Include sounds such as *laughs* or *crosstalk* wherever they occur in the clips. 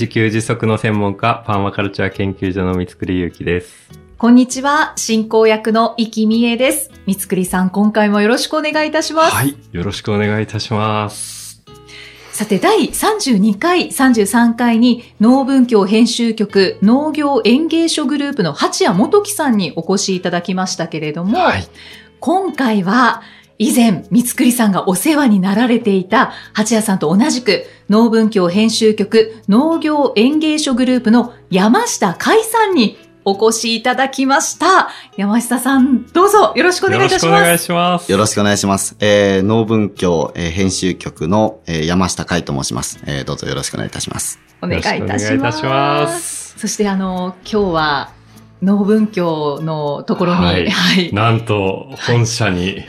自給自足の専門家、パーマカルチャー研究所の三つくりゆうきです。こんにちは、進行役の生きみえです。三つくりさん、今回もよろしくお願いいたします。はい。よろしくお願いいたします。さて、第32回、33回に農文教編集局農業園芸所グループの八谷元樹さんにお越しいただきましたけれども、はい。今回は以前、三つくりさんがお世話になられていた八谷さんと同じく農文教編集局農業園芸所グループの山下海さんにお越しいただきました。山下さん、どうぞよろしくおよ願いいたしろしくお願います。します。よろしくお願いします。えー、農文教、えー編集局の、えー山下海と申します。えー、どうぞよろしくお願いいたします。お願いいたしよろしくお願いいたしま。ますすそしてあの、今日は農文教のところに、ははいい、はい。なんと、本社に、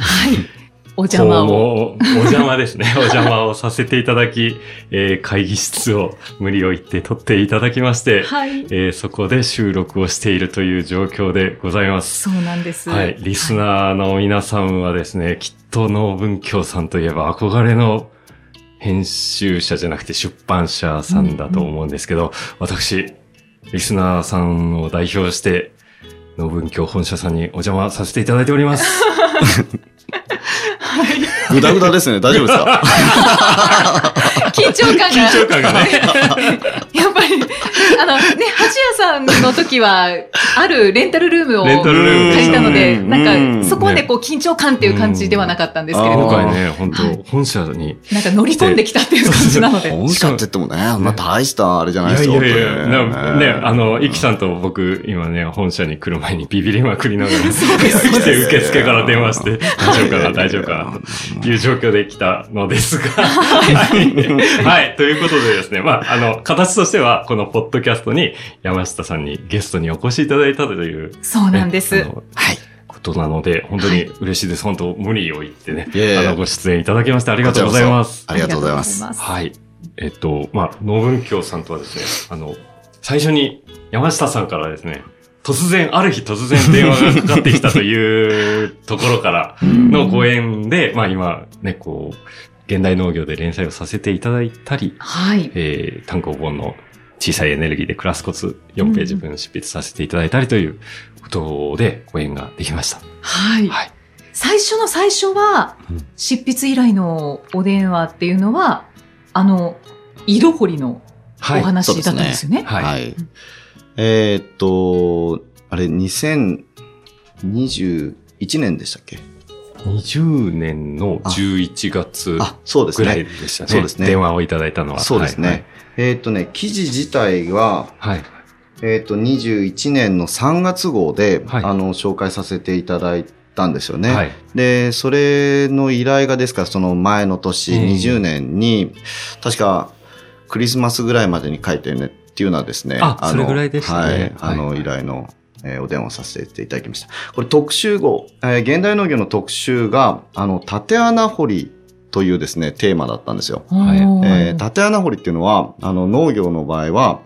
お邪魔を。を。お邪魔ですね。*laughs* お邪魔をさせていただき、えー会議室を無理を言って取っていただきまして、はい。えーそこで収録をしているという状況でございます。そうなんです。はい。リスナーの皆さんはですね、きっと農文教さんといえば憧れの編集者じゃなくて出版社さんだと思うんですけど、私、リスナーさんを代表して、農文教本社さんにお邪魔させていただいております。*laughs* ぐだぐだですね。大丈夫ですか？*laughs* 緊張感が。緊張感がね。やっぱり、あのね、八谷さんの時は、あるレンタルルームをレンタルルーム。借りたので、うん。なんか、そこまでこう緊張感っていう感じではなかったんですけれども、うん。今回ね、本当、はい。本社に。なんか乗り込んできたっていう感じなので。本社って言ってもね、あんな大したあれじゃいないですよ。やいやいや、本当になね、あの、イキさんと僕、今ね、本社に来る前にビビりまくりながら、*laughs* 来て受付から電話して、大丈夫かな、大丈夫かな、という状況で来たのですが、はい。はい。ということでですね、まあ、あの、形としては、このポッドキャストに山下さんにゲストにお越しいただいたという、そうなんです。はい。ことなので、本当に嬉しいです。本当、無理を言ってね、あの、ご出演いただきましてありがとうございます。ありがとうございます。はい。えっと、まあ、農文教さんとはですね、あの、最初に山下さんからですね、突然、ある日突然電話がかかってきたというところからのご縁で、まあ今ね、こう、現代農業で連載をさせていただいたり、はい。えー、単行本の小さいエネルギーで暮らすコツ4ページ分執筆させていただいたりということでご縁ができました。はい。はい。最初の最初はうん、執筆依頼のお電話っていうのは、あの、井戸掘りのおはい。話だったんですよね。はいはい。えーっと、あれ、2021年でしたっけ？20年の11月ぐらいね。でしたね。そうですね電話をいただいたのは。そうですね。えーっとね、記事自体が、はい。はい。えーっと、21年の3月号で、はいあの、紹介させていただいたんですよね。はい。で、それの依頼がですから、その前の年、うん20年に、確か、クリスマスぐらいまでに書いてねっていうのはですね。のあそれぐらいでしたねはい。あの、はい依頼の、えーお電話させていただきました。これ特集号、えー現代農業の特集が、あの、縦穴掘りというですね、テーマだったんですよ。はい。えー縦穴掘りっていうのは、あの、農業の場合は、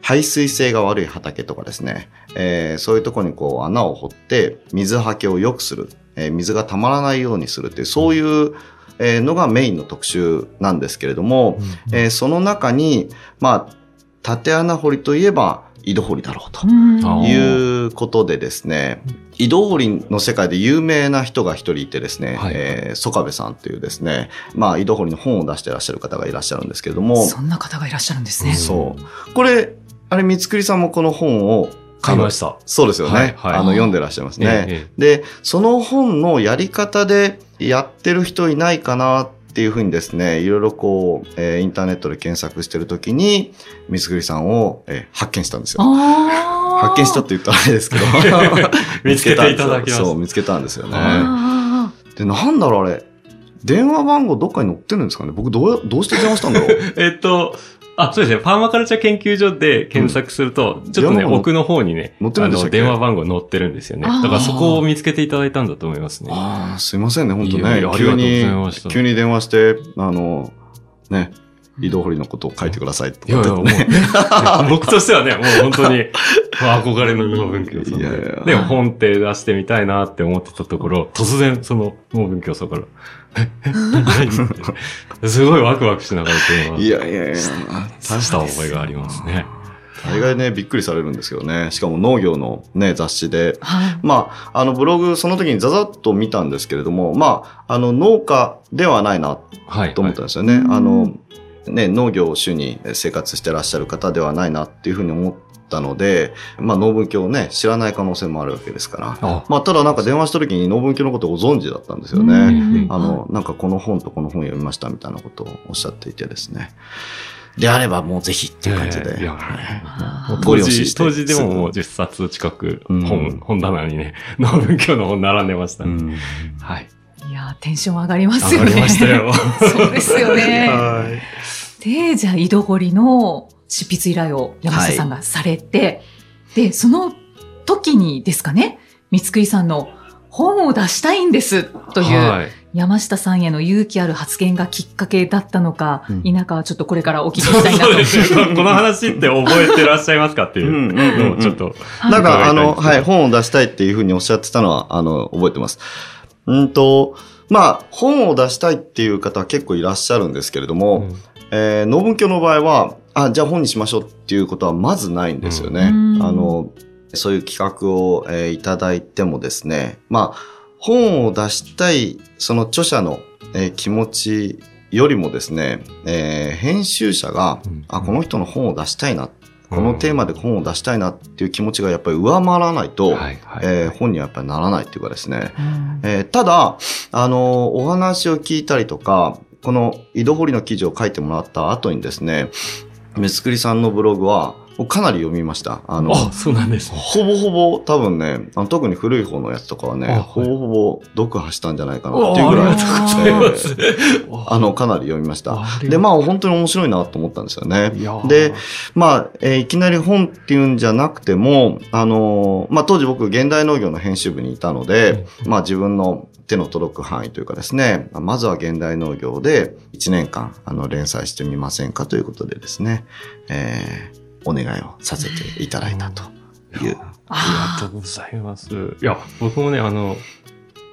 排水性が悪い畑とかですね、えーそういうところにこう穴を掘って水はけを良くする、えー水がたまらないようにするっていう、そういう、えーのがメインの特集なんですけれども、えーその中に、まあ、縦穴掘りといえば井戸掘りだろうと。いうことでですね、井戸掘りの世界で有名な人が一人いてですね、はいえー曽我部さんというですね、まあ井戸掘りの本を出してらっしゃる方がいらっしゃるんですけれども、そんな方がいらっしゃるんですね。そう。これ、あれ、三つくりさんもこの本を買いました。そうですよね。はいはいあの、読んでらっしゃいますね。えで、その本のやり方でやってる人いないかなっていうふうにですね、いろいろこう、えーインターネットで検索してるときに、三つくりさんを、えー発見したんですよ。あ発見したって言ったらあれですけど。*laughs* 見つけていただきましたそう、見つけたんですよね。あで、なんだろうあれ。電話番号どっかに載ってるんですかね僕どう、どうして電話したんだろう *laughs* えっと、あ、そうですね。パーマカルチャー研究所で検索すると、ちょっとね、奥の方にね、載ってるあの、ん電話番号載ってるんですよね。だからそこを見つけていただいたんだと思いますね。ああ、すいませんね、本当いやいや。急に急に電話して、あの、ね、井戸掘りのことを書いてくださいといやいや、もう、かってね。僕としてはね、もう本当に、*laughs* 憧れの脳文教さんいやいやで。でも本って出してみたいなって思ってたところ、突然その脳文教さんから、え、え、すごいワクワクしながら電話いやいやいや、した覚えがありますね。大概ね、びっくりされるんですけどね。しかも農業のね、雑誌で。はい。まあ、あの、ブログ、その時にザザッと見たんですけれども、まあ、あの、農家ではないなはい。と思ったんですよね。はいあの、ね、農業を主に生活してらっしゃる方ではないなっていうふうに思ったので、まあ、農文教をね、知らない可能性もあるわけですから。あまあ、ただなんか電話した時に農文教のことをご存知だったんですようね。んあの、なんかこの本とこの本読みましたみたいなことをおっしゃっていてですね。であればもうぜひっていう感じで。いや当時、でももう10冊近くうん本、本棚にね、農文教の本並んでましたね。うんはい。いやー、テンション上がりますよね。上がりましたよ。*laughs* そうですよね。はい。で、じゃあ、井戸掘りの執筆依頼を山下さんがされて、で、その時にですかね、三つくりさんの本を出したいんですという、はい。山下さんへの勇気ある発言がきっかけだったのか、うん否かはちょっとこれからお聞きしたいなと。そうですね。この話って覚えてらっしゃいますかっていうのをちょっと。なんか、あの、はい、本を出したいっていうふうにおっしゃってたのは、あの、覚えてます。うんと、まあ、本を出したいっていう方は結構いらっしゃるんですけれども、うんえー、農文教の場合は、あ、じゃあ本にしましょうっていうことはまずないんですよね。うん。あの、そういう企画を、えーいただいてもですね、まあ、本を出したい、その著者の、えー気持ちよりもですね、えー編集者が、うん。あ、この人の本を出したいな、このテーマで本を出したいなっていう気持ちがやっぱり上回らないと、えー本にはやっぱりならないっていうかですね、うん。えーただ、あの、お話を聞いたりとか、この井戸掘りの記事を書いてもらった後にですね、メスクリさんのブログは、かなり読みました。あの、あ、そうなんですね。ほぼほぼ多分ね、あの特に古い方のやつとかはね、あはいほぼほぼ読破したんじゃないかなっていうぐらい、えーあの、かなり読みました。あで、まあ本当に面白いなと思ったんですよね。で、まあ、えーいきなり本っていうんじゃなくても、あのーまあ当時僕現代農業の編集部にいたので、まあ自分の手の届く範囲というかですね、まずは現代農業で1年間あの連載してみませんかということでですね、えーお願いをさせていただいたという。ありがとうございます。いや、僕もね、あの、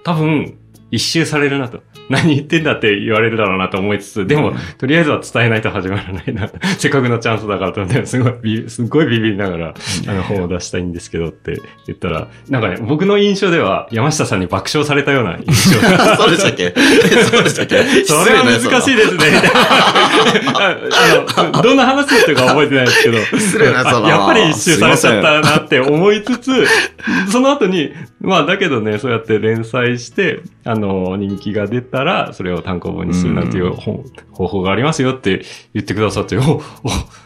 多分、一周されるなと。何言ってんだって言われるだろうなと思いつつ、でも、とりあえずは伝えないと始まらないな。*laughs* せっかくのチャンスだからと思って、*laughs* すごいビ、すごいビビりながら、あの、本を出したいんですけどって *laughs* 言ったら、なんかね、僕の印象では、山下さんに爆笑されたような印象が。そうでしたっけ？そうでしたっけ？それは難しいですね。ああの、どんな話だったか覚えてないですけど。失礼なやつだなあやっぱり一周されちゃったなって思いつつ、その後に、まあだけどね、そうやって連載して、あの、人気が出たら、それを単行本にするなんていう本方法がありますよって言ってくださって、お、お、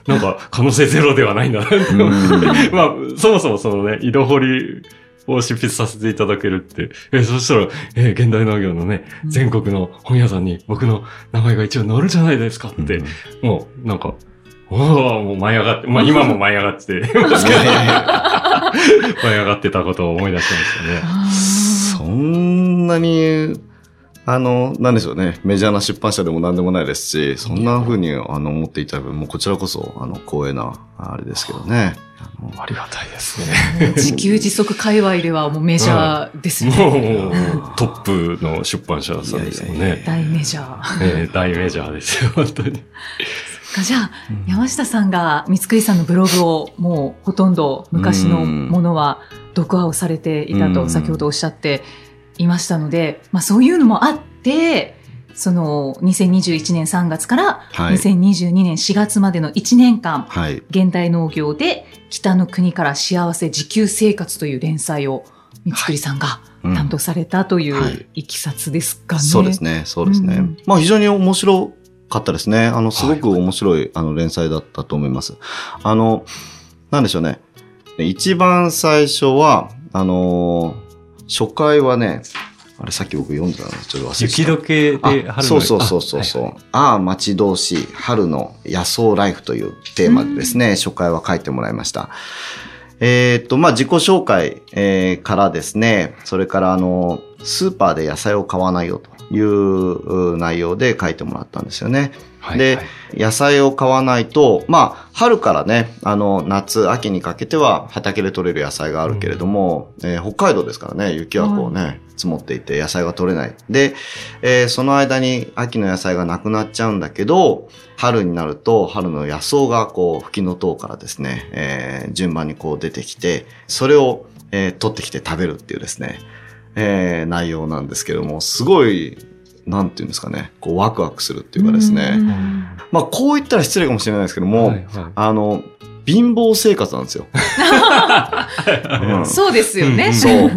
なんか可能性ゼロではないんだなって。思って。*laughs* まあ、そもそもそのね、井戸掘りを執筆させていただけるって、え、そしたら、え、現代農業のね、全国の本屋さんに僕の名前が一応載るじゃないですかって、もうなんか、おおもう舞い上がって、まあ今も舞い上がって。て、*laughs* *laughs* 舞い上がってたことを思い出しましたね。あそんなに、あの、なんでしょうね。メジャーな出版社でも何でもないですし、そんな風に、あの、思っていただく、もうこちらこそ、あの、光栄な、あれですけどね。あのありがたいですね。ー自給自足界隈ではもうメジャーですよね。もうトップの出版社さんですもんいやいやいね。大メジャー。えー大メジャーですよ、本当に。かじゃあ、山下さんが三つさんのブログをもうほとんど昔のものは読破をされていたとうん先ほどおっしゃっていましたので、まあそういうのもあって、その2021年3月からはい。2022年4月までの1年間、はい。現代農業で北の国から幸せ自給生活という連載を三つくりさんがうん担当されたといはいういきさつですかね。そうですね。そうですね。うんまあ非常に面白かったですね。あの、すごく面白い、あの、連載だったと思います。あの、なんでしょうね。一番最初は、あのー初回はね、あれさっき僕読んだのちょっと忘れてた雪解けで春のあそうそうそうそうそう。ああ、待ち遠しい春の野草ライフというテーマでですね、初回は書いてもらいました。えーっと、まあ、自己紹介、えーからですね、それからあの、スーパーで野菜を買わないよというう内容で書いてもらったんですよね。ではいはい野菜を買わないと、まあ、春からね、あの、夏、秋にかけては畑で採れる野菜があるけれども、えー北海道ですからね、雪はこうね、積もっていて野菜が取れない。で、えーその間に秋の野菜がなくなっちゃうんだけど、春になると春の野草がこう、吹きの塔からですね、えー順番にこう出てきて、それを、えー取ってきて食べるっていうですね、えー内容なんですけども、すごい、なんていうんですかね、こうワクワクするっていうかですね、うん。まあ、こう言ったら失礼かもしれないですけども、はいはい。あの、貧乏生活なんですよ。う *laughs* んそうですよね。うん。そう。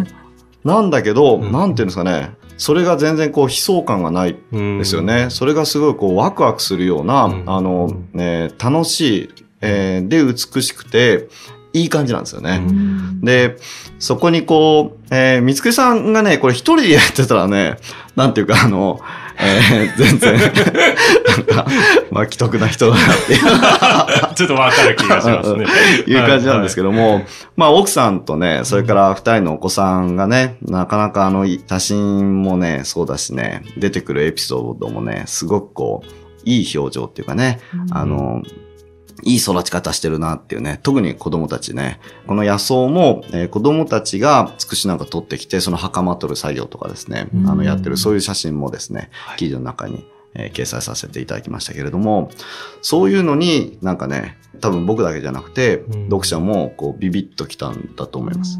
なんだけど、うん。なんていうんですかね、それが全然こう悲壮感がないうんですよね。それがすごいこうワクワクするような、うん。あの、ね、楽しい、えーで美しくて、いい感じなんですよね。うんで、そこにこう、えー、三つくりさんがね、これ一人でやってたらね、なんていうかあの、えー全然、なんか、まあ、既得な人だなっていう。*laughs* ちょっとわかる気がしますね。いう感じなんですけど。ども、まあ奥さんとね、それから二人のお子さんがね、なかなかあの、写真もね、そうだしね、出てくるエピソードもね、すごくこう、いい表情っていうかね、あの、いい育ち方してるなっていうね、特に子供たちね、この野草も、えー子供たちがつくしなんか取ってきて、その袴取る作業とかですね、うん。あの、やってる、そういう写真もですね、はい。記事の中に、えー掲載させていただきましたけれども、そういうのになんかね、多分僕だけじゃなくて、うん。読者もこうビビッときたんだと思います。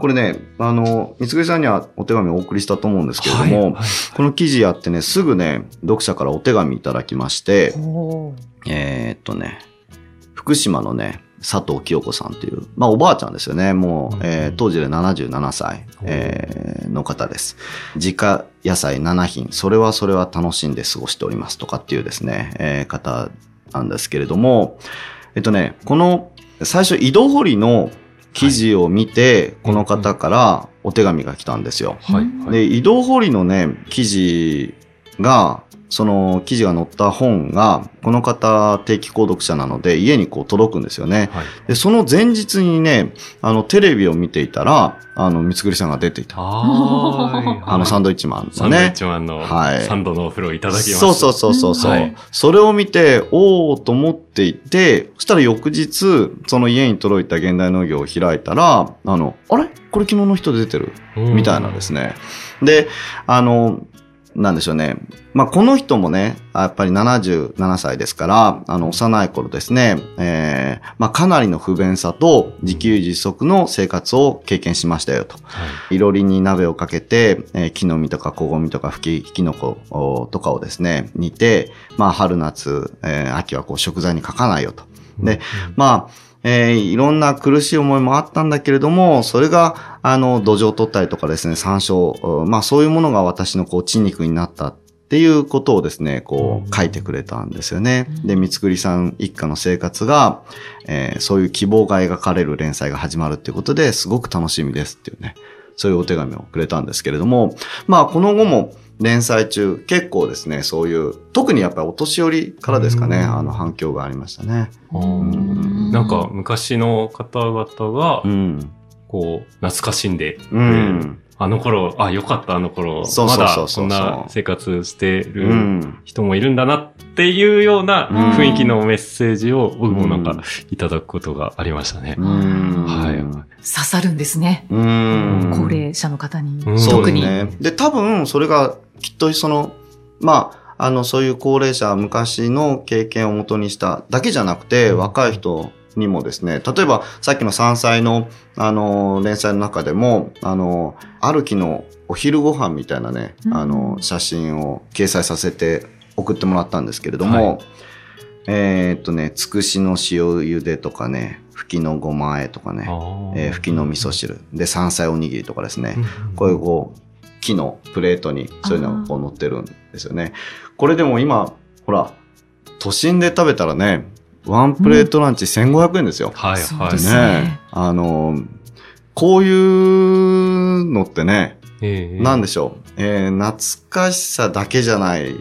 これね、あの、三つさんにはお手紙をお送りしたと思うんですけれども、はいはい。この記事やってね、すぐね、読者からお手紙いただきまして、えーっとね、福島のね、佐藤清子さんという、まあおばあちゃんですよね。もう、うん。えー当時で77歳、えーの方です。自家野菜7品、それはそれは楽しんで過ごしておりますとかっていうですね、えー方なんですけれども、えっとね、この最初井戸掘りの記事を見て、この方からお手紙が来たんですよ。はいはい。で、移動掘りのね、記事が、その記事が載った本が、この方定期購読者なので、家にこう届くんですよね。はい。で、その前日にね、あの、テレビを見ていたら、あの、三つぐりさんが出ていた。はあの、サンドドイッチマンサンドイッのね。チマンのはいサンドのお風呂いただきました。そうそうそうそうそう、はいそれを見て、おーと思っていて、そしたら翌日、その家に届いた現代農業を開いたら、あの、あれ？これ昨日の人出てる？うんみたいなですね。で、あの、なんでしょうね。まあ、この人もね、やっぱり77歳ですから、あの、幼い頃ですね、えーまあ、かなりの不便さと自給自足の生活を経験しましたよと。はいろりに鍋をかけて、えー木の実とか小ゴミとか吹き、きのことかをですね、煮て、まあ、春夏、えー秋はこう食材に書かないよと。で、まあ、えーいろんな苦しい思いもあったんだけれども、それが、あの、土壌を取ったりとかですね、山椒、うんまあそういうものが私のこう、血肉になったっていうことをですね、こうんう、書いてくれたんですよね。で、三つくりさん一家の生活が、えーそういう希望が描かれる連載が始まるっていうことですごく楽しみですっていうね、そういうお手紙をくれたんですけれども、まあこの後も連載中結構ですね、そういう、特にやっぱりお年寄りからですかね、うんあの反響がありましたね。うんなんか、昔の方々がう、ん。こう、懐かしんで、うん。あの頃、あ、よかった、あの頃、そうまだそうそうそうこんな生活してうるん。人もいるんだなっていうようなうん雰囲気のメッセージを僕もなんうんかいただくことがありましたね。うん。はい。刺さるんですね。うん。高齢者の方に。特に。ね。で、多分、それが、きっとその、まあ、あの、そういう高齢者、昔の経験をもとにしただけじゃなくて、若い人にもですね、例えば、さっきの山菜の、あの、連載の中でも、あの、ある日のお昼ご飯みたいなね、うん。あの、写真を掲載させて送ってもらったんですけれども、はい。えーっとね、つくしの塩茹でとかね、吹きのごま和えとかね、えー、吹きの味噌汁、で、山菜おにぎりとかですね、こういうこう、木のプレートにそういうのがこう乗ってるんですよね。これでも今、ほら、都心で食べたらね、ワンプレートランチ1500円ですよ。はいはいそうで。すねねあの、こういうのってね、ええなんでしょう、えー懐かしさだけじゃない、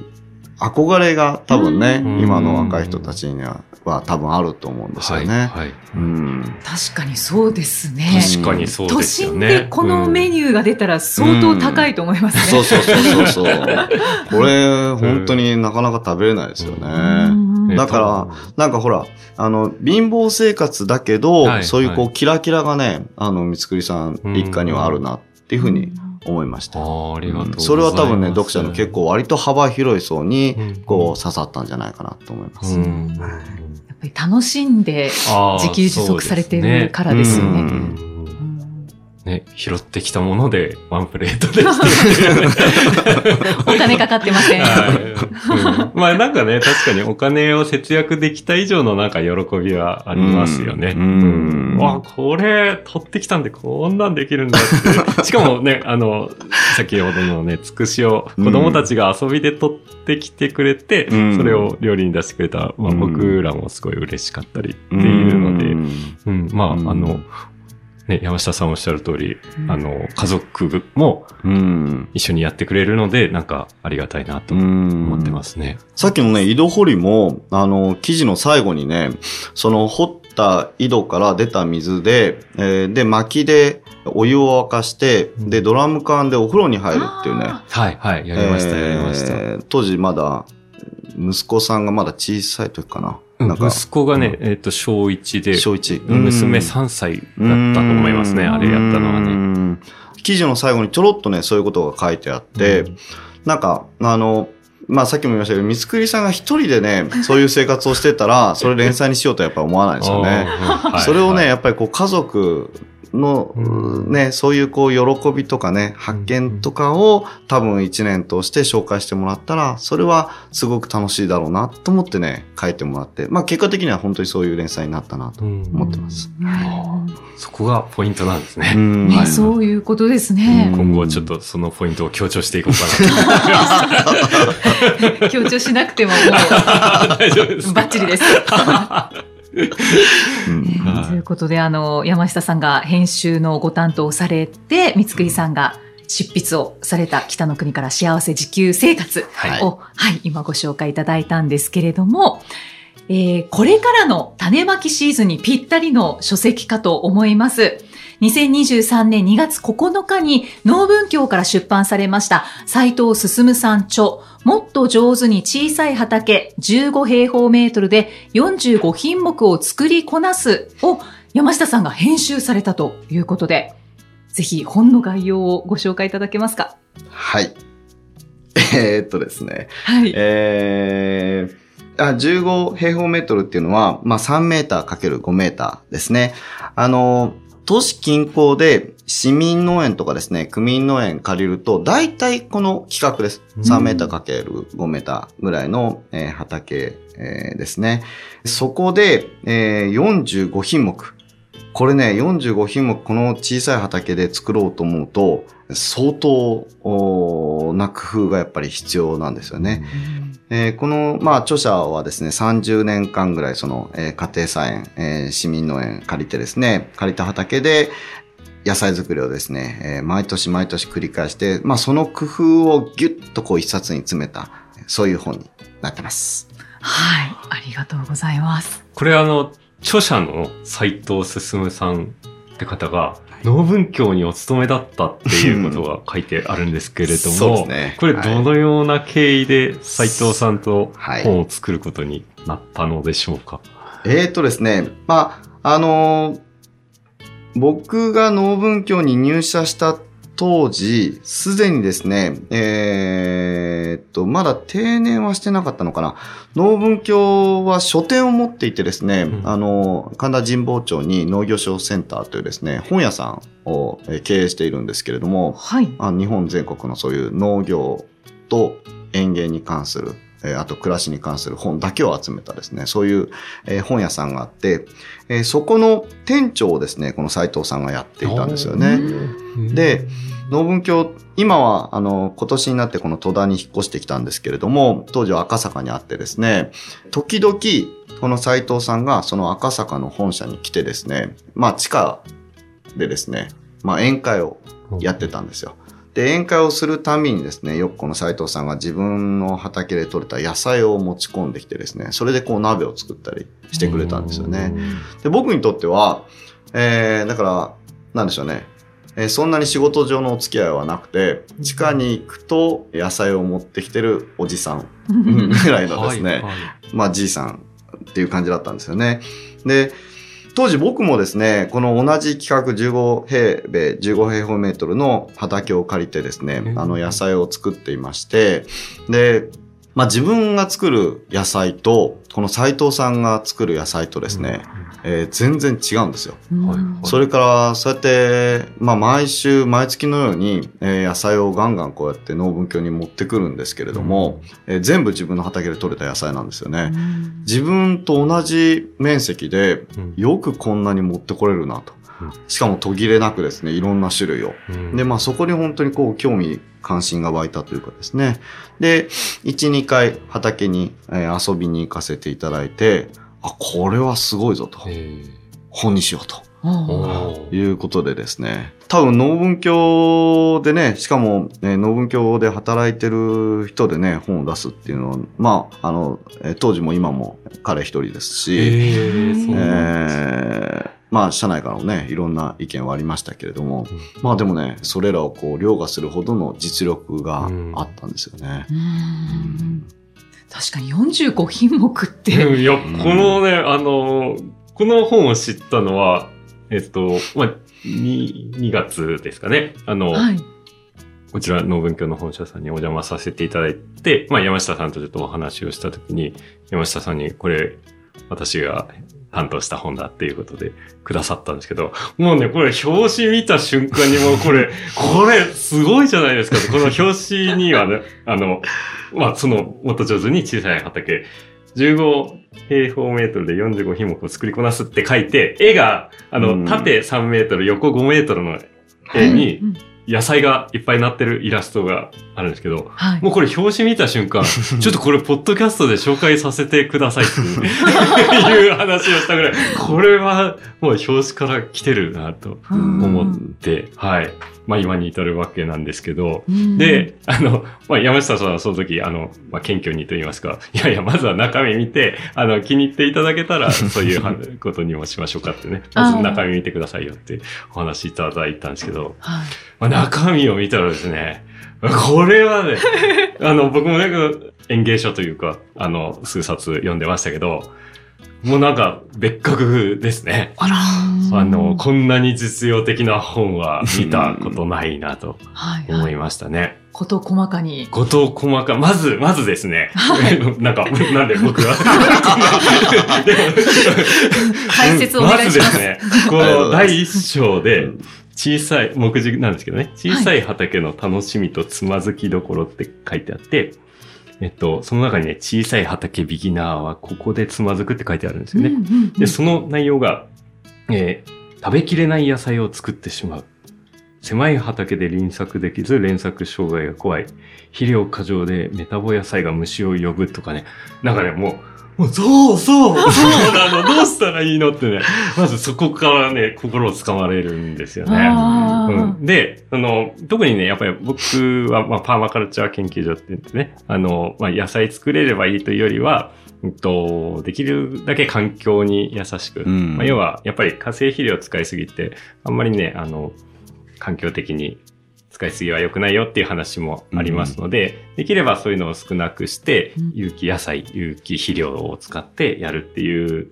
憧れが多分ね、うん今の若い人たちにはは多分あると思うんですよね。はい。はいうん確かにそうですね。確かにそう都ですよ心ね。でこのメニューが出たら相当高いと思いますね。そうそうそうそうそう。*laughs* これ、本当になかなか食べれないですよね。だから、なんかほら、あの、貧乏生活だけど、はいそういうこう、はいキラキラがね、あの、三つくりさん一家にはあるなっていうふうに思いました。ありがとうございます。それは多分ね、読者の結構割と幅広い層に、うん、こう、刺さったんじゃないかなと思います。うん。やっぱり楽しんで自給自足されてるからですよね。ね、拾ってきたものでワンプレートでお金かかってません。はい。うん。まあなんかね、確かにお金を節約できた以上のなんか喜びはありますよね。うん。うん。あ、これ取ってきたんでこんなんできるんだって。しかもね、あの、先ほどのね、つくしを子供たちが遊びで取ってきてくれて、うん。それを料理に出してくれた、まあうん。僕らもすごい嬉しかったりっていうので、うん、まあ、うん。あの、ね、山下さんおっしゃる通り、あの、家族もうん。一緒にやってくれるので、なんかありがたいなと思思ってますね。さっきのね、井戸掘りも、あの、記事の最後にね、その掘った井戸から出た水で、えーで、薪でお湯を沸かして、で、ドラム缶でお風呂に入るっていうね。あはい、はい、やりました、やりました。えー当時まだ、息子さんがまだ小さい時かな。うんなんか、息子がね、えっ、と、小1で、小一。娘3歳だったと思いますね、あれやったのはね。ね。記事の最後にちょろっとね、そういうことが書いてあって、なんか、あの、まあさっきも言いましたけど、三つくりさんが一人でね、そういう生活をしてたら、それ連載にしようとはやっぱ思わないですよね。*laughs* それをね、はいやっぱりこう家族の、うんね、そういうこう喜びとかね、発見とかを多分一年通して紹介してもらったら、それはすごく楽しいだろうなと思ってね、書いてもらって、まあ結果的には本当にそういう連載になったなとうん思ってます。そこがポイントなんですね。うんね、そういうことですね。今後ちょっとそのポイントを強調していこうかなと。*laughs* 強調しなくてもも *laughs* 大丈夫ですうバッチリです。うん。ねはい。ということで、あの、山下さんが編集のご担当をされて、三つくりさんが執筆をされた北の国から幸せ自給生活はい。を、はい、今ご紹介いただいたんですけれども、えーこれからの種まきシーズンにぴったりの書籍かと思います。2023年2月9日に農文教から出版されました斉藤進さん著もっと上手に小さい畑15平方メートルで45品目を作りこなすを山下さんが編集されたということで、ぜひ本の概要をご紹介いただけますか？はい。えーっとですね。はい。えーあ15平方メートルっていうのは、まあ、3メーターかける5メーターですね。あの、都市近郊で市民農園とかですね、区民農園借りると、大体この規格です。3メーターかける5メーターぐらいの、えー畑、えーですね。そこで、えー45品目。これね、45品目この小さい畑で作ろうと思うと、相当な工夫がやっぱり必要なんですよね。えーこの、まあ、著者はですね、30年間ぐらい、その、えー家庭菜園、えー市民農園借りてですね、借りた畑で、野菜作りをですね、えー毎年毎年繰り返して、まあ、その工夫をギュッとこう一冊に詰めた、そういう本になってます。はい。ありがとうございます。これあの、著者の斉藤進さんって方が、農文教にお勤めだったっていうことが書いてあるんですけれども、そうですね。これどのような経緯で斉藤さんとはい。本を作ることになったのでしょうか、えーとですね、まあ、あのー僕が農文教に入社した当時、すでにですね、えーっと、まだ定年はしてなかったのかな。農文教は書店を持っていてですね、うんあの、神田神保町に農業商センターというですね、本屋さんをえー経営しているんですけれども、はい。あ日本全国のそういう農業と園芸に関する、えーあと暮らしに関する本だけを集めたですね、そういう、えー本屋さんがあって、えーそこの店長をですね、この斉藤さんがやっていたんですよね。で、農文教、今は、あの、今年になってこの戸田に引っ越してきたんですけれども、当時は赤坂にあってですね、時々、この斉藤さんがその赤坂の本社に来てですね、まあ地下でですね、まあ宴会をやってたんですよ。で、宴会をするたびにですね、よくこの斉藤さんが自分の畑で採れた野菜を持ち込んできてですね、それでこう鍋を作ったりしてくれたんですよね。で、僕にとっては、えー、だから、なんでしょうね。えーそんなに仕事上のお付き合いはなくて、地下に行くと野菜を持ってきてるおじさんぐらいのですね、はいはいまあじいさんっていう感じだったんですよね。で、当時僕もですね、この同じ企画15平米、15平方メートルの畑を借りてですねう、ん。あの野菜を作っていまして、で、まあ自分が作る野菜と、この斉藤さんが作る野菜とですね、えー全然違うんですよ。うんはいそれから、そうやって、まあ、毎週、毎月のように、えー野菜をガンガンこうやって農文教に持ってくるんですけれども、えー全部自分の畑で採れた野菜なんですよね。自分と同じ面積で、うんよくこんなに持ってこれるなとうん。しかも途切れなくですね、いろんな種類を。うんで、まあそこに本当にこう興味関心が湧いたというかですね。で、1、2回畑に、えー遊びに行かせていただいて、あ、これはすごいぞと。え本にしようと。いうことでですね。多分農文教でね、しかも、えー農文教で働いてる人でね、本を出すっていうのは、まあ、あの、えー当時も今も彼一人ですし、えーそうえなんですーまあ、社内からもね、いろんな意見はありましたけれども、うん。まあでもね、それらをこう、凌駕するほどの実力があったんですよね。うん。確かに45品目って、うん。いや、このね、あの、この本を知ったのは、えっと、まあ、2, 2月ですかね。あの、はい。こちら農文教の本社さんにお邪魔させていただいて、まあ山下さんとちょっとお話をしたときに、山下さんにこれ、私が担当した本だっていうことでくださったんですけど、もうね、これ表紙見た瞬間にもうこれ、これすごいじゃないですか。この表紙にはね、*laughs* あの、まあその、もっと上手に小さい畑、15平方メートルで45品目を作りこなすって書いて、絵が、あの、うん。縦3メートル、横5メートルの絵に、うん野菜がいっぱいなってるイラストがあるんですけど、はい。もうこれ表紙見た瞬間、*laughs* ちょっとこれポッドキャストで紹介させてくださいって *laughs* いう話をしたぐらい、これはもう表紙から来てるなと思って、はい。まあ今に至るわけなんですけど、うん、で、あの、まあ、山下さんはその時、あの、まあ、謙虚にと言いますか、いやいや、まずは中身見て、あの、気に入っていただけたら、*laughs* そういうはことにもしましょうかってね、まず中身見てくださいよってお話いただいたんですけど、はい。まあ、中身を見たらですね、これはね、*laughs* あの、僕もね、演芸書というか、あの、数冊読んでましたけど、もうなんか別格ですね。あらあの、こんなに実用的な本は見たことないなとはい、はい。思いましたね。こと細かに。こと細か、まず、まずですね。*laughs* なんか、なんで僕は。*laughs* 解説をお願いします。まずですね、この第一章で、小さい、目次なんですけどね、小さい畑の楽しみとつまずきどころって書いてあって、えっと、その中にね、小さい畑ビギナーはここでつまずくって書いてあるんですよね。うんうんうんで、その内容が、えー食べきれない野菜を作ってしまう。狭い畑で輪作できず連作障害が怖い。肥料過剰でメタボ野菜が虫を呼ぶとかね。なんかね、もう、もうそうそう。そうなの。どうしたらいいのってね。*laughs* まずそこからね、心をつかまれるんですよね。うん、で、あの、特にね、やっぱり僕は、まあ、パーマカルチャー研究所って言ってね、あの、まあ、野菜作れればいいというよりは、うんと、できるだけ環境に優しく、うん。まあ、要は、やっぱり化成肥料を使いすぎて、あんまりね、あの、環境的に使いすぎは良くないよっていう話もありますので、できればそういうのを少なくしてうん、有機野菜、有機肥料を使ってやるっていう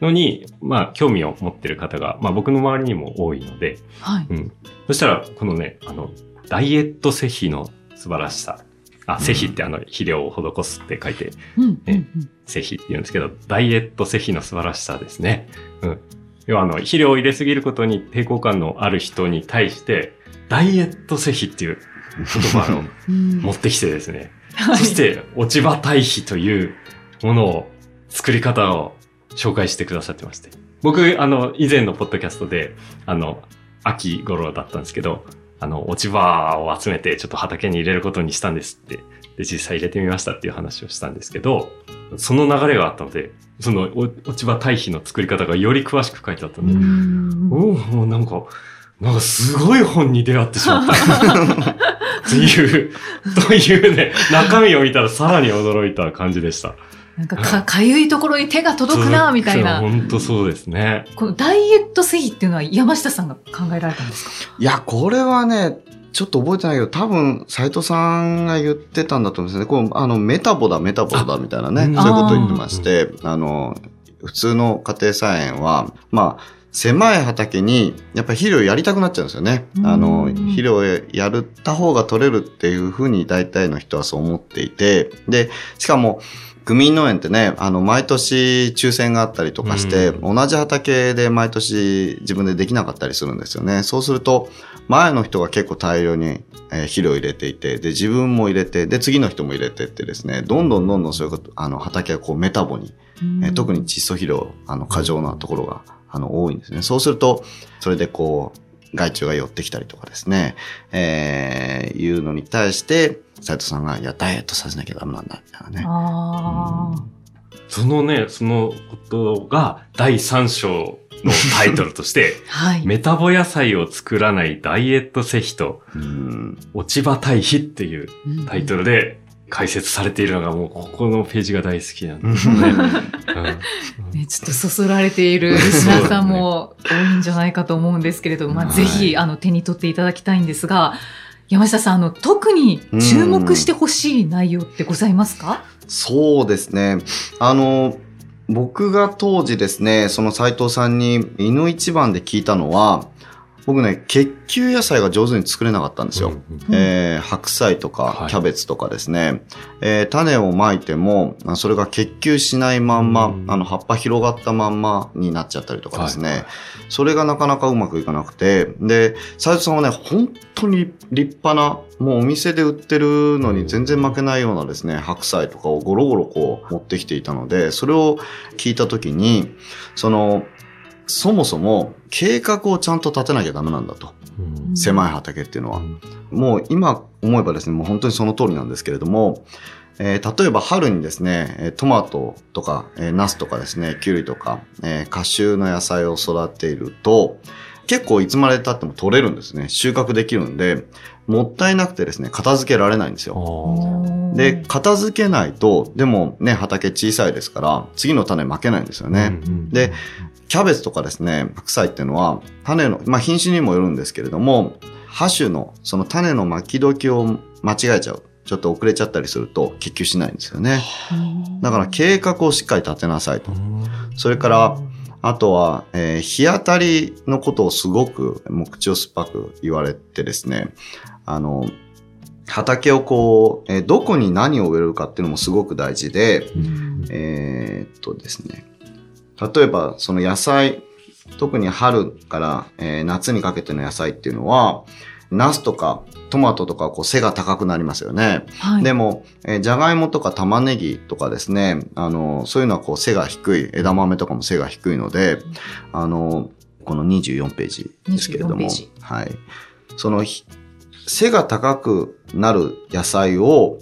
のに、まあ、興味を持ってる方が、まあ、僕の周りにも多いので、はい。うん。そしたら、このね、あの、ダイエット施肥の素晴らしさ。あ、施肥ってあの、肥料を施すって書いて、うんうんね施肥って言うんですけど、ダイエット施肥の素晴らしさですね。うん。要はあの、肥料を入れすぎることに抵抗感のある人に対して、ダイエット施肥っていう言葉をうん持ってきてですね、はいそして、落ち葉堆肥というものを、作り方を紹介してくださってまして。僕、あの、以前のポッドキャストで、あの、秋頃だったんですけど、あの、落ち葉を集めてちょっと畑に入れることにしたんですって。で、実際入れてみましたっていう話をしたんですけど、その流れがあったので、そのお落ち葉堆肥の作り方がより詳しく書いてあったので、うんおおなんか、なんかすごい本に出会ってしまった。っていう、というね、中身を見たらさらに驚いた感じでした。なんかか、かゆいところに手が届くな、みたいな。本当そうですね。このダイエット製品っていうのは山下さんが考えられたんですか？いや、これはね、ちょっと覚えてないけど、多分、斉藤さんが言ってたんだと思うんですね。こう、あの、メタボだ、メタボだ、みたいなね。あそういうことを言ってまして、あの、普通の家庭菜園は、まあ、狭い畑に、やっぱり肥料やりたくなっちゃうんですよね。あの、うん肥料をやった方が取れるっていうふうに大体の人はそう思っていて、で、しかも、区民農園ってね、あの、毎年抽選があったりとかして、う同じ畑で毎年自分でできなかったりするんですよね。そうすると、前の人が結構大量に、えー肥料を入れていて、で、自分も入れて、で、次の人も入れてってですね、どんどんどんどんそういうこと、あの、畑がこうメタボに、えー特に窒素肥料、あの、過剰なところが、あの、多いんですね。そうすると、それでこう、害虫が寄ってきたりとかですね、えー、いうのに対して、斉藤さんが、いや、ダイエットさせなきゃダメなんだ、みたいなね。ああ。そのね、そのことが第3章のタイトルとして、*laughs* はい。メタボ野菜を作らないダイエット施肥とうん。落ち葉堆肥っていうタイトル。ルで解説されているのがもうここのページが大好きなんですよね。*laughs* うん。ね、ちょっとそそられているリスナーさんも多いんじゃないかと思うんですけれども、まあ、はい。ぜひ、あの、手に取っていただきたいんですが、山下さん、あの、特に注目してほしい内容ってございますか？そうですね。あの、僕が当時ですね、その斉藤さんに犬一番で聞いたのは、僕ね、結球野菜が上手に作れなかったんですよ。うんえー白菜とかはい。キャベツとかですね、えー種をまいても、あそれが結球しないまんま、うんあの葉っぱ広がったまんまになっちゃったりとかですね、はい。それがなかなかうまくいかなくて、で、斉藤さんはね、本当に立派な、もうお店で売ってるのに全然負けないようなですね、白菜とかをゴロゴロこう持ってきていたので、それを聞いたときに、その、そもそも計画をちゃんと立てなきゃダメなんだと。うん狭い畑っていうのは。もう今思えばですね、もう本当にその通りなんですけれども、えー例えば春にですね、えートマトとか、えーナスとかですね、キュウリとか、えーカシューの野菜を育てると、結構いつまで経っても取れるんですね。収穫できるんで、もったいなくてですね、片付けられないんですよ。あで、片付けないと、でもね、畑小さいですから、次の種負けないんですよーね。うんうんで、キャベツとかですね、白菜っていうのは、種の、まあ品種にもよるんですけれども、ハ種の、その種の巻き時を間違えちゃう。ちょっと遅れちゃったりすると結球しないんですよね。だから計画をしっかり立てなさいと。それから、あとは、えー日当たりのことをすごく、もう口を酸っぱく言われてですね、あの、畑をこう、えーどこに何を植えるかっていうのもすごく大事で、うんえーっとですね。例えば、その野菜、特に春から、えー夏にかけての野菜っていうのは、ナスとかトマトとかこう背が高くなりますよね。はい。でも、えー、じゃがいもとか玉ねぎとかですね、あの、そういうのはこう背が低い、枝豆とかも背が低いので、あの、この24ページですけれど24ペーもジ、はい。そのひ背が高くなる野菜を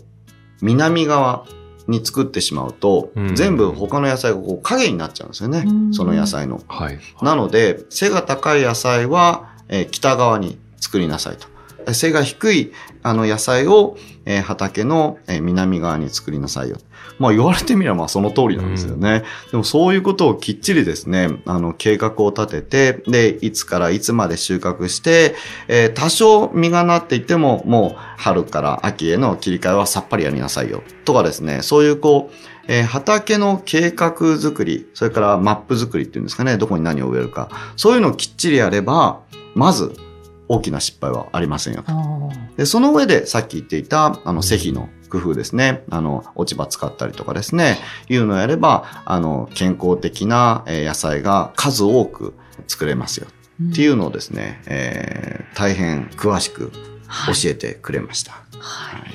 南側に作ってしまうと、うん全部他の野菜がこう影になっちゃうんですよねうん。その野菜の。はい。なので、背が高い野菜は、えー北側に作りなさいと。え背が低いあの野菜を、えー畑の、えー南側に作りなさいよ。まあ言われてみればまあその通りなんですよね。でもそういうことをきっちりですね、あの計画を立てて、で、いつからいつまで収穫して、えー多少実がなっていても、もう春から秋への切り替えはさっぱりやりなさいよ。とかですね、そういうこう、えー畑の計画作り、それからマップ作りっていうんですかね、どこに何を植えるか。そういうのをきっちりやれば、まず大きな失敗はありませんよ。あーで、その上でさっき言っていた、あの、施肥の工夫ですね。あの、落ち葉使ったりとかですね。いうのをやれば、あの、健康的なえー野菜が数多く作れますよ。っていうのをですね、えー大変詳しくはい教えてくれました。はいはい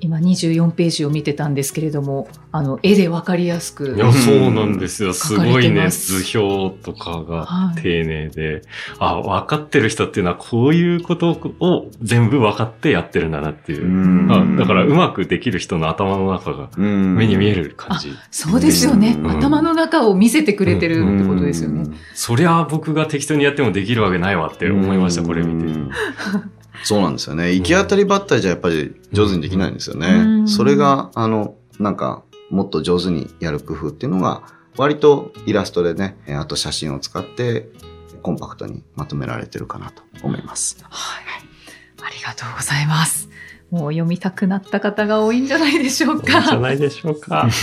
今24ページを見てたんですけれども、あの、絵でわかりやすくい。や、そうなんですよ。すごいね、てます図表とかがはい丁寧で、あ、分かってる人っていうのはこういうことを全部分かってやってるんだなっていう。うんあだから、うまくできる人の頭の中が目目に見える感じ。そうですよね。うん頭の中を見せてくれてるってことですよね。。そりゃ僕が適当にやってもできるわけないわって思いました、これ見て。*laughs* て。そうなんですよね。行き当たりばったりじゃやっぱり上手にできないんですようね。んそれが、あの、なんか、もっと上手にやる工夫っていうのが、割とイラストでね、えあと写真を使って、コンパクトにまとめられてるかなと思います。はい。ありがとうございます。もう読みたくなった方が多いんじゃないでしょういいんじゃか。ないでしょうか。*laughs*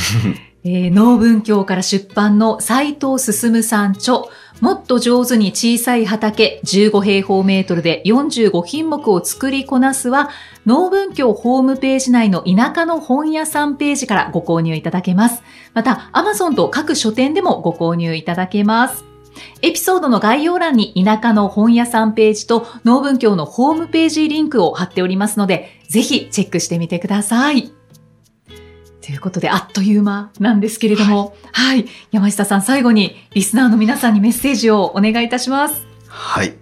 えー、農文教から出版の斉藤進さん著、もっと上手に小さい畑15平方メートルで45品目を作りこなすは、農文教ホームページ内の田舎の本屋さんページからご購入いただけます。また、Amazon と各書店でもご購入いただけます。エピソードの概要欄に田舎の本屋さんページと農文教のホームページリンクを貼っておりますので、ぜひチェックしてみてください。ということで、あっという間なんですけれども、はい、山下さん、最後にリスナーの皆さんにメッセージをお願いいたします。はい。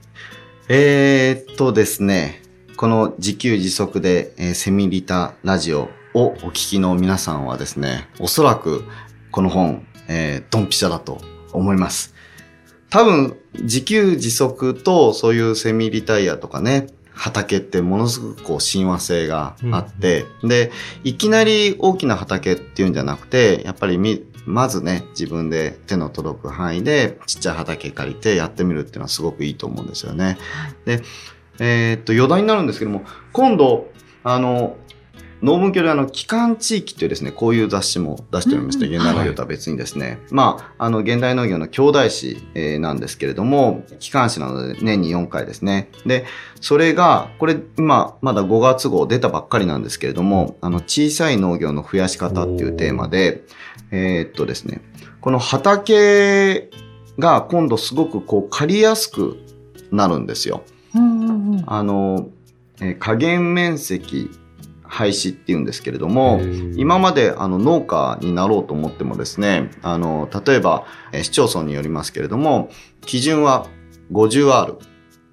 えー、っとですね、この自給自足で、えーセミリタラジオをお聞きの皆さんはですね、おそらくこの本、えードンピシャだと思います。多分、自給自足とそういうセミリタイヤとかね、畑ってものすごくこう親和性があって、で、いきなり大きな畑っていうんじゃなくて、やっぱりみ、まずね、自分で手の届く範囲でちっちゃい畑借りてやってみるっていうのはすごくいいと思うんですよね。で、えーっと、余談になるんですけども、今度、あの、農文教であの、機関地域っていうですね、こういう雑誌も出しておりまして、うん現代農業とは別にですね、まあ、あの、現代農業の兄弟誌、えーなんですけれども、機関誌なので年に4回ですね。で、それが、これ、今、まだ5月号出たばっかりなんですけれども、あの、小さい農業の増やし方っていうテーマで、えーっとですね、この畑が今度すごくこう借りやすくなるんですよ。あの、えー加減面積廃止っていうんですけれども、今まであの農家になろうと思ってもですね、あの、例えば、えー市町村によりますけれども、基準は 50R。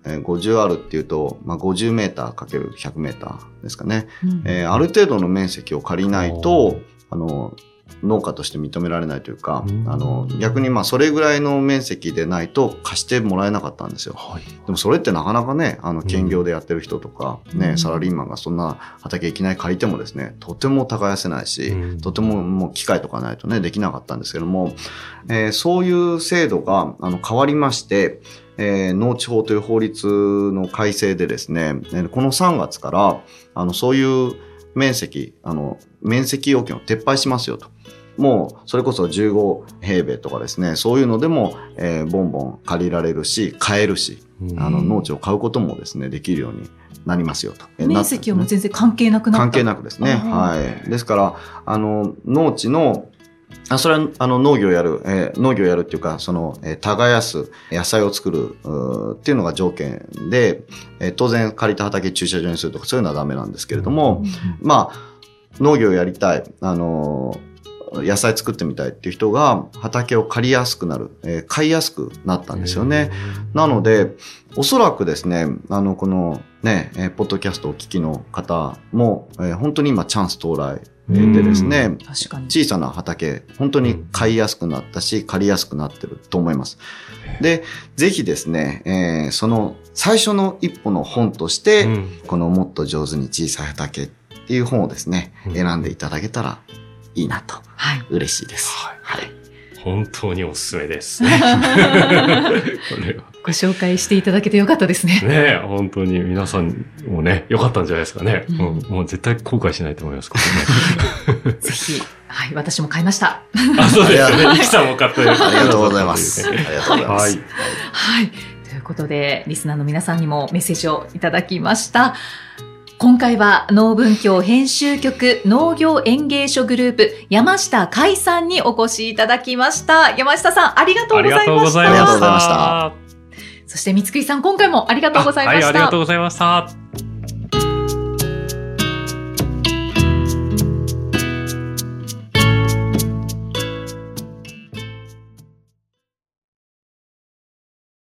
えー 50R っていうと、まあ、50メーターかける100メーターですかね。うんえーある程度の面積を借りないと、あの、農家として認められないというか、うんあの、逆にまあそれぐらいの面積でないと貸してもらえなかったんですよ。はい。でもそれってなかなかね、あの、兼業でやってる人とか、ね、うんサラリーマンがそんな畑いきなり借りてもですね、とても耕せないし、うんとてももう機械とかないとね、できなかったんですけども、えーそういう制度があの変わりまして、えー農地法という法律の改正でですね、えーこの3月から、あの、そういう面積、あの、面積要件を撤廃しますよと。もう、それこそ15平米とかですね、そういうのでも、えーボンボン借りられるし、買えるし、あの、農地を買うこともですね、できるようになりますよと。えー面積はもう全然関係なくなった。関係なくですね。はい。ですから、あの、農地の、あそれは、あの、農業やる、えー農業やるっていうか、その、えー耕す、野菜を作る、っていうのが条件で、えー当然借りた畑駐車場にするとか、そういうのはダメなんですけれども、まあ、農業やりたい、あのー野菜作ってみたいっていう人が畑を借りやすくなる、えー買いやすくなったんですよね。なので、おそらくですね、あの、このね、えーポッドキャストをお聞きの方も、えー本当に今チャンス到来えーでですね。小さな畑、本当に買いやすくなったし、借りやすくなってると思います。で、ぜひですね、えーその最初の一歩の本として、うんこのもっと上手に小さい畑っていう本をですね、うん選んでいただけたらいいなと、はい。嬉しいです。はいはい。本当におすすめですね。これは。ご紹介していただけてよかったですね。ねえ、本当に皆さんもね、良かったんじゃないですかね。うんうんもう絶対後悔しないと思います、これね。*laughs* ぜひ、はい、私も買いました。あ、そうですよね。ありがとうイキさんも買って。ありありがとうございます。ありがとうございます。はい。はい。ということで、リスナーの皆さんにもメッセージをいただきました。今回は農文教編集局農業園芸書グループ山下海さんにお越しいただきました。山下さんありがとうありございました。がとうございました。ありがとうございましたそして三つくりさん今回もありがとうございました。はい、ありがとうございました。